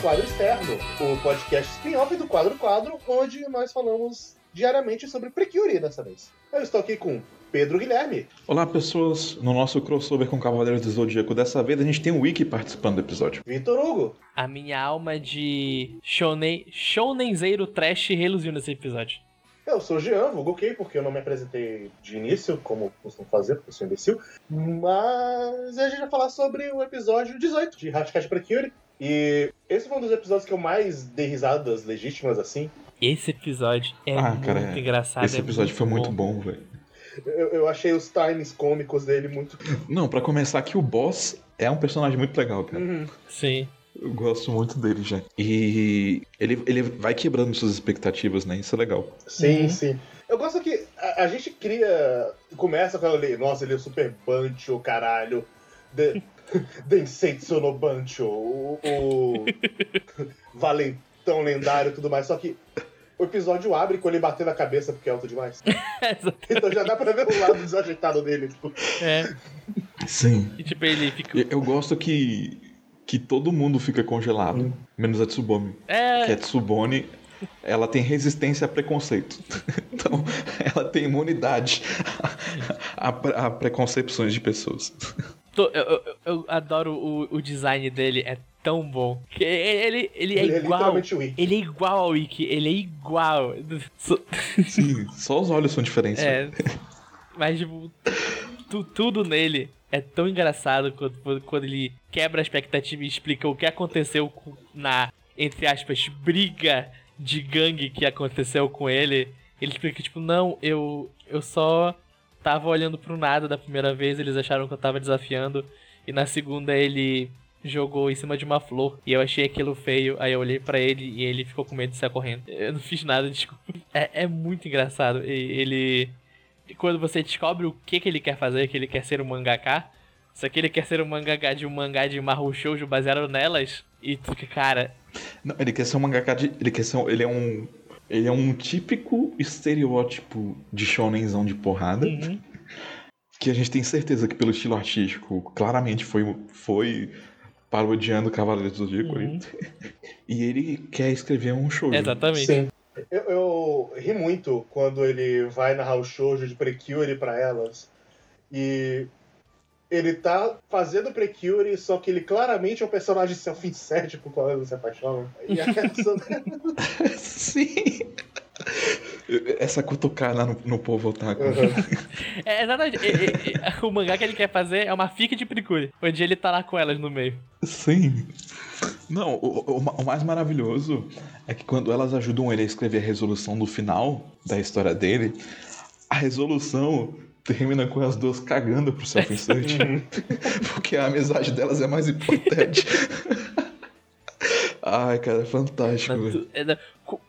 Quadro Externo, o podcast spin-off do Quadro Quadro, onde nós falamos diariamente sobre Precure dessa vez. Eu estou aqui com Pedro Guilherme. Olá, pessoas. No nosso crossover com Cavaleiros do Zodíaco dessa vez, a gente tem um Wiki participando do episódio. Vitor Hugo. A minha alma de shonen, shonenzeiro trash reluziu nesse episódio. Eu sou o Jean, vulgo ok, porque eu não me apresentei de início, como costumo fazer, porque eu sou imbecil. Mas a gente vai falar sobre o episódio 18 de Hashtag Precure. E esse foi um dos episódios que eu mais dei risadas legítimas, assim. Esse episódio é Ah, muito cara, engraçado. Esse é episódio foi muito bom. bom, velho. Eu, eu achei os times cômicos dele muito. Não, pra começar aqui, o boss é um personagem muito legal, cara. Uhum. Sim. Eu gosto muito dele já. E ele, ele vai quebrando suas expectativas, né? Isso é legal. Sim, Uhum. sim. Eu gosto que a, a gente cria. Começa com ele, nossa, ele é o super bancho, caralho. De, Densetsu no bancho, o, o valentão lendário e tudo mais. Só que o episódio abre com ele batendo a cabeça porque é alto demais. Então já dá pra ver o lado desajeitado dele. Tipo, é. Sim. E tipo, ele fica. Eu, gosto que, que todo mundo fica congelado, menos a Tsubomi. Que É. a Tsubone, ela tem resistência a preconceito. Então, ela tem imunidade a, a- a preconcepções de pessoas. Tô- eu, eu- eu adoro o, o design dele, é tão bom. Que Ele, ele é ele é igual. Ikki. Ele é igual ao Wiki, ele é igual. So- Sim, só os olhos são diferentes. É. Mas, tipo, tu- tudo nele é tão engraçado quando, quando ele quebra a expectativa e explica o que aconteceu na, entre aspas, briga de gangue que aconteceu com ele. Ele explica, tipo, não, eu, eu só tava olhando pro nada da primeira vez, eles acharam que eu tava desafiando. E na segunda ele jogou em cima de uma flor. E eu achei aquilo feio. Aí eu olhei pra ele e ele ficou com medo de sair correndo. Eu não fiz nada, desculpa. É, é muito engraçado. Ele. Quando você descobre o que, que ele quer fazer, que ele quer ser um mangaká. Só que ele quer ser um mangaká de um mangá de Mahou Shoujo baseado nelas. E tu cara, Não, ele quer ser um mangaka de. Ele quer ser Ele é um. Ele é um típico estereótipo de shonenzão de porrada. uhum, Que a gente tem certeza que pelo estilo artístico claramente foi, foi parodiando Cavaleiros do Zodíaco. Uhum. E ele quer escrever um show. exatamente. Sim. Eu, eu ri muito quando ele vai narrar o shoujo de Precure pra elas. E ele tá fazendo Precure, só que ele claramente é um personagem self-insert por qual elas se apaixonam. E a reação Sim. Essa cutucada no, no povo otaku. Uhum. É, exatamente. E- e- e- o mangá que ele quer fazer é uma fic de Precure, onde ele tá lá com elas no meio. Sim. Não, o, o- o mais maravilhoso é que quando elas ajudam ele a escrever a resolução do final da história dele, a resolução termina com as duas cagando pro self-insert. porque a amizade delas é mais importante. Ai, cara, é fantástico, é, cu-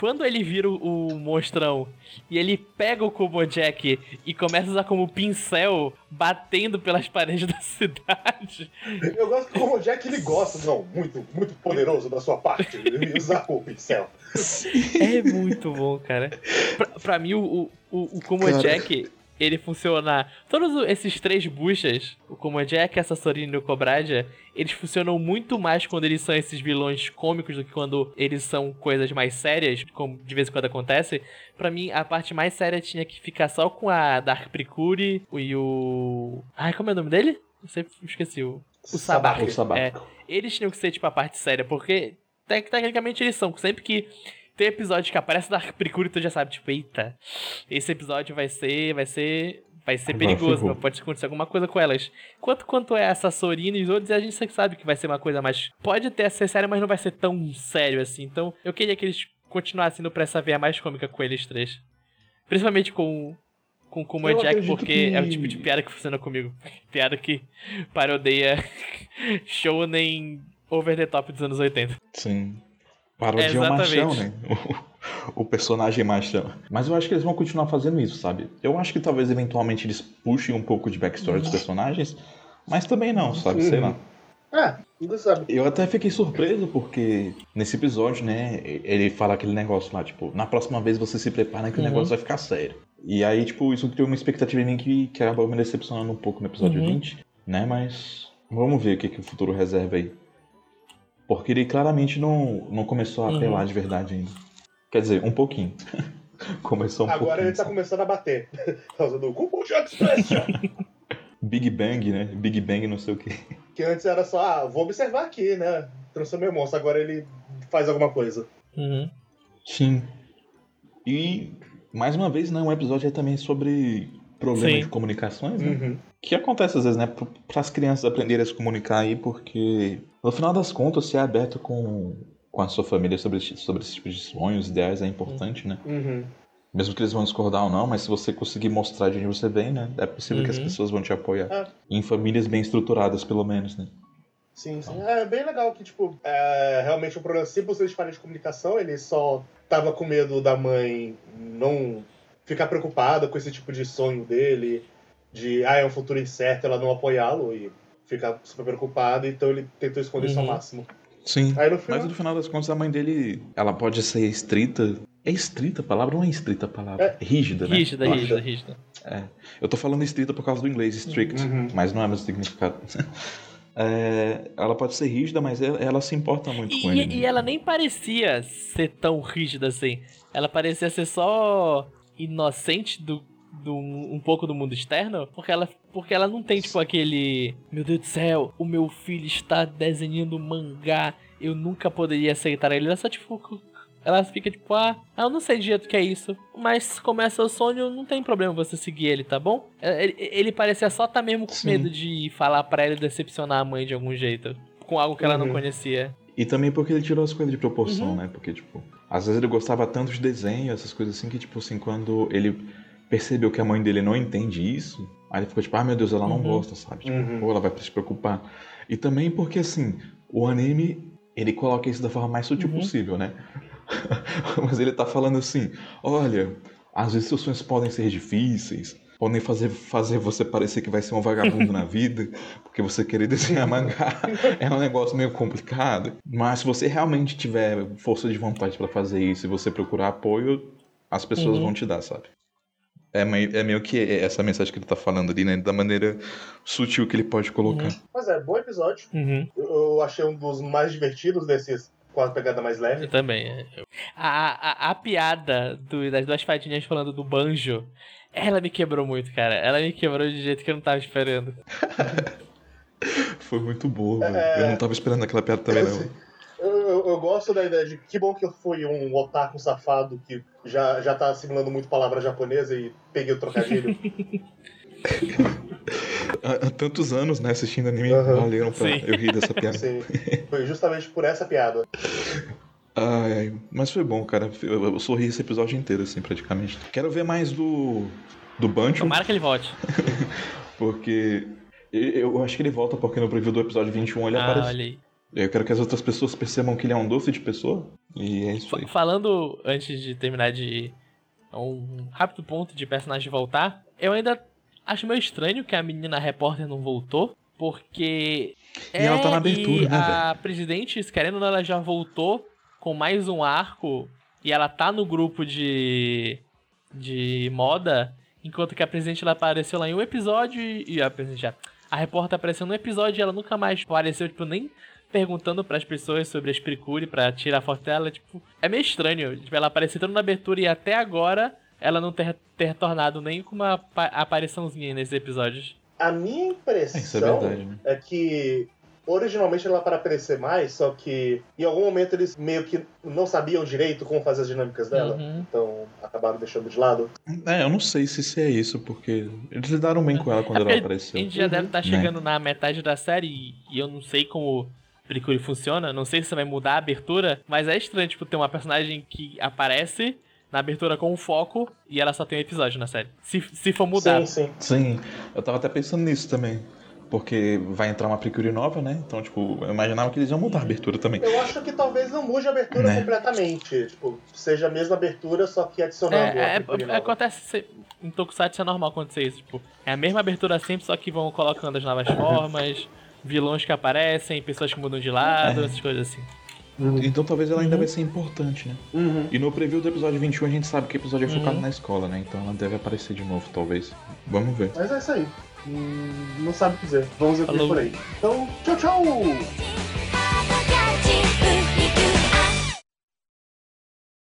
Quando ele vira o, o monstrão e ele pega o Kobo Jack e começa a usar como pincel, batendo pelas paredes da cidade. Eu gosto que como o Jack ele gosta, não, muito, muito poderoso da sua parte, ele usar o pincel. É muito bom, cara. Pra, pra mim, o, o, o. Jack, ele funciona. Todos esses três buchas, o Komo Jack, a Sassorina e o Cobradia, eles funcionam muito mais quando eles são esses vilões cômicos do que quando eles são coisas mais sérias, como de vez em quando acontece. Pra mim, a parte mais séria tinha que ficar só com a Dark Precure e o. Ai, como é o nome dele? Eu sempre esqueci. O, o Sabak. O. É, eles tinham que ser, tipo, a parte séria, porque tec- tecnicamente eles são. Sempre que tem episódio que aparece Dark Precure, tu já sabe, tipo, eita, esse episódio vai ser, vai ser, vai ser Agora perigoso, pode acontecer alguma coisa com elas. Quanto quanto é a Sassorina e os outros, a gente sempre sabe que vai ser uma coisa mais, pode até ser séria, mas não vai ser tão sério assim. Então, eu queria que eles continuassem indo pra essa veia mais cômica com eles três. Principalmente com com como Eu Jack, porque que- é o tipo de piada que funciona comigo. Piada que parodeia shounen over the top dos anos 80. Sim. Parodia o Exatamente. machão, né? O, o personagem machão. Mas eu acho que eles vão continuar fazendo isso, sabe? Eu acho que talvez eventualmente eles puxem um pouco de backstory dos personagens, mas também não, sabe? Sei lá. Ah, não sabe. Eu até fiquei surpreso porque nesse episódio, né, ele fala aquele negócio lá, tipo, na próxima vez você se prepara que o Uhum. negócio vai ficar sério. E aí, tipo, isso criou uma expectativa em mim que, que acabou me decepcionando um pouco no episódio Uhum. 20, né? Mas vamos ver o que, que o futuro reserva aí. Porque ele claramente não, não começou a Uhum. apelar de verdade ainda. Quer dizer, um pouquinho. começou um Agora pouquinho. ele tá sabe? começando a bater. Por causa do Compulsion Expression. Big Bang, né? Big Bang não sei o quê. que antes era só, ah, vou observar aqui, né? Transformei o monstro. Agora ele faz alguma coisa. Uhum. Sim. E, mais uma vez, né? Um episódio é também sobre problemas Sim. de comunicações, né? Uhum. Que acontece às vezes, né? Para as crianças aprenderem a se comunicar aí, porque no final das contas, ser aberto com, com a sua família sobre, esse- sobre esse tipo de sonhos, ideais é importante, né? Uhum. Mesmo que eles vão discordar ou não, mas se você conseguir mostrar de onde você vem, né? É possível que as Uhum. pessoas vão te apoiar. Ah. Em famílias bem estruturadas, pelo menos, né? Sim, sim. É bem legal que, tipo, é realmente um problema simples de falha de comunicação. Ele só tava com medo da mãe não ficar preocupada com esse tipo de sonho dele, de, ah, é um futuro incerto, ela não apoiá-lo e ficar super preocupada, então ele tentou esconder isso ao Uhum. máximo. Sim. Aí no final. Mas no final das contas, a mãe dele, ela pode ser estrita. É estrita a palavra ou não é estrita a palavra? Rígida, né? Rígida, Rígida. rígida, rígida. Eu tô falando estrita por causa do inglês, strict, Uhum. mas não é o mesmo significado. É, ela pode ser rígida, mas ela, ela se importa muito com E, ele. né? e ela nem parecia ser tão rígida assim. Ela parecia ser só inocente do, do um pouco do mundo externo, porque ela, porque ela não tem tipo aquele, meu Deus do céu, o meu filho está desenhando mangá, eu nunca poderia aceitar ele. Ela só tipo ela fica tipo, ah, eu não sei de jeito que é isso, mas começa o sonho, não tem problema você seguir ele, tá bom? Ele, ele parecia só tá mesmo com Sim. medo de falar pra ela e decepcionar a mãe de algum jeito, com algo que ela não Uhum. conhecia. E também porque ele tirou as coisas de proporção, Uhum. né? Porque, tipo, às vezes ele gostava tanto de desenho, essas coisas assim, que, tipo, assim, quando ele percebeu que a mãe dele não entende isso, aí ele ficou tipo, ah, meu Deus, ela não Uhum. gosta, sabe? Tipo, Uhum. pô, ela vai se preocupar. E também porque, assim, o anime, ele coloca isso da forma mais sutil Uhum. possível, né? Mas ele tá falando assim, olha, seus sonhos podem ser difíceis, podem fazer, fazer você parecer que vai ser um vagabundo na vida, porque você querer desenhar mangá é um negócio meio complicado. Mas se você realmente tiver força de vontade pra fazer isso e você procurar apoio, as pessoas Uhum. vão te dar, sabe? É meio, é meio que essa mensagem que ele tá falando ali, né? Da maneira sutil que ele pode colocar. Uhum. Mas é, bom episódio. Uhum. Eu, eu achei um dos mais divertidos desses com a pegada mais leve. Eu também. é. A, a, a piada do- das duas fadinhas falando do banjo, ela me quebrou muito, cara. Ela me quebrou de jeito que eu não tava esperando. Foi muito boa, É. velho. Eu não tava esperando aquela piada também, não. Eu, eu gosto da ideia de que bom que eu fui um otaku safado que já, já tá assimilando muito palavra japonesa e peguei o trocadilho. Há, tantos anos, né, assistindo anime, Aham. valeram pra Sim. eu rir dessa piada. Assim, foi justamente por essa piada. Ai, ai, mas foi bom, cara. Eu, eu sorri esse episódio inteiro, assim, praticamente. Quero ver mais do. do Bancho, Tomara que ele volte. porque. Eu, eu acho que ele volta porque no preview do episódio 21 ele ah, aparece. olha aí. Eu quero que as outras pessoas percebam que ele é um doce de pessoa. E é isso aí. Fa- Falando, antes de terminar de. Um rápido ponto de personagem voltar, eu ainda acho meio estranho que a menina repórter não voltou, porque. E ela tá na abertura, né, A presidente, querendo ou não, ela já voltou com mais um arco e ela tá no grupo de. de moda, enquanto que a presidente ela apareceu lá em um episódio e e a presidente já. A repórter apareceu no episódio e ela nunca mais apareceu, tipo, nem perguntando pras pessoas sobre a Spricure pra tirar a foto dela, tipo, é meio estranho, tipo, ela apareceu tanto na abertura e até agora ela não ter, ter retornado nem com uma apa- apariçãozinha nesses episódios. A minha impressão Isso é verdade, né? é que originalmente ela era para aparecer mais, só que em algum momento eles meio que não sabiam direito como fazer as dinâmicas dela. Uhum. Então acabaram deixando de lado. É, eu não sei se isso é isso, porque eles lidaram bem com ela quando É ela apareceu. A gente já Uhum. deve estar chegando na metade da série e eu não sei como Spricure funciona, não sei se você vai mudar a abertura, mas é estranho, tipo, ter uma personagem que aparece na abertura com um foco e ela só tem um episódio na série. Se, se for mudar. Sim, sim. Sim, eu tava até pensando nisso também. Porque vai entrar uma Precure nova, né? Então, tipo, eu imaginava que eles iam mudar a abertura também. Eu acho que talvez não mude a abertura Né? completamente. Tipo, seja a mesma abertura, só que adicionando É, a é, é, nova. acontece se- em Tokusatsu é normal acontecer isso, tipo, é a mesma abertura sempre, só que vão colocando as novas formas, vilões que aparecem, pessoas que mudam de lado, É. essas coisas assim. Então talvez ela ainda Uhum. vai ser importante, né? Uhum. E no preview do episódio 21 a gente sabe que o episódio é focado Uhum. na escola, né? Então ela deve aparecer de novo, talvez. Vamos ver. Mas é isso aí. Hum, não sabe o que dizer. Vamos ver Falou. por aí. Então, tchau, tchau!「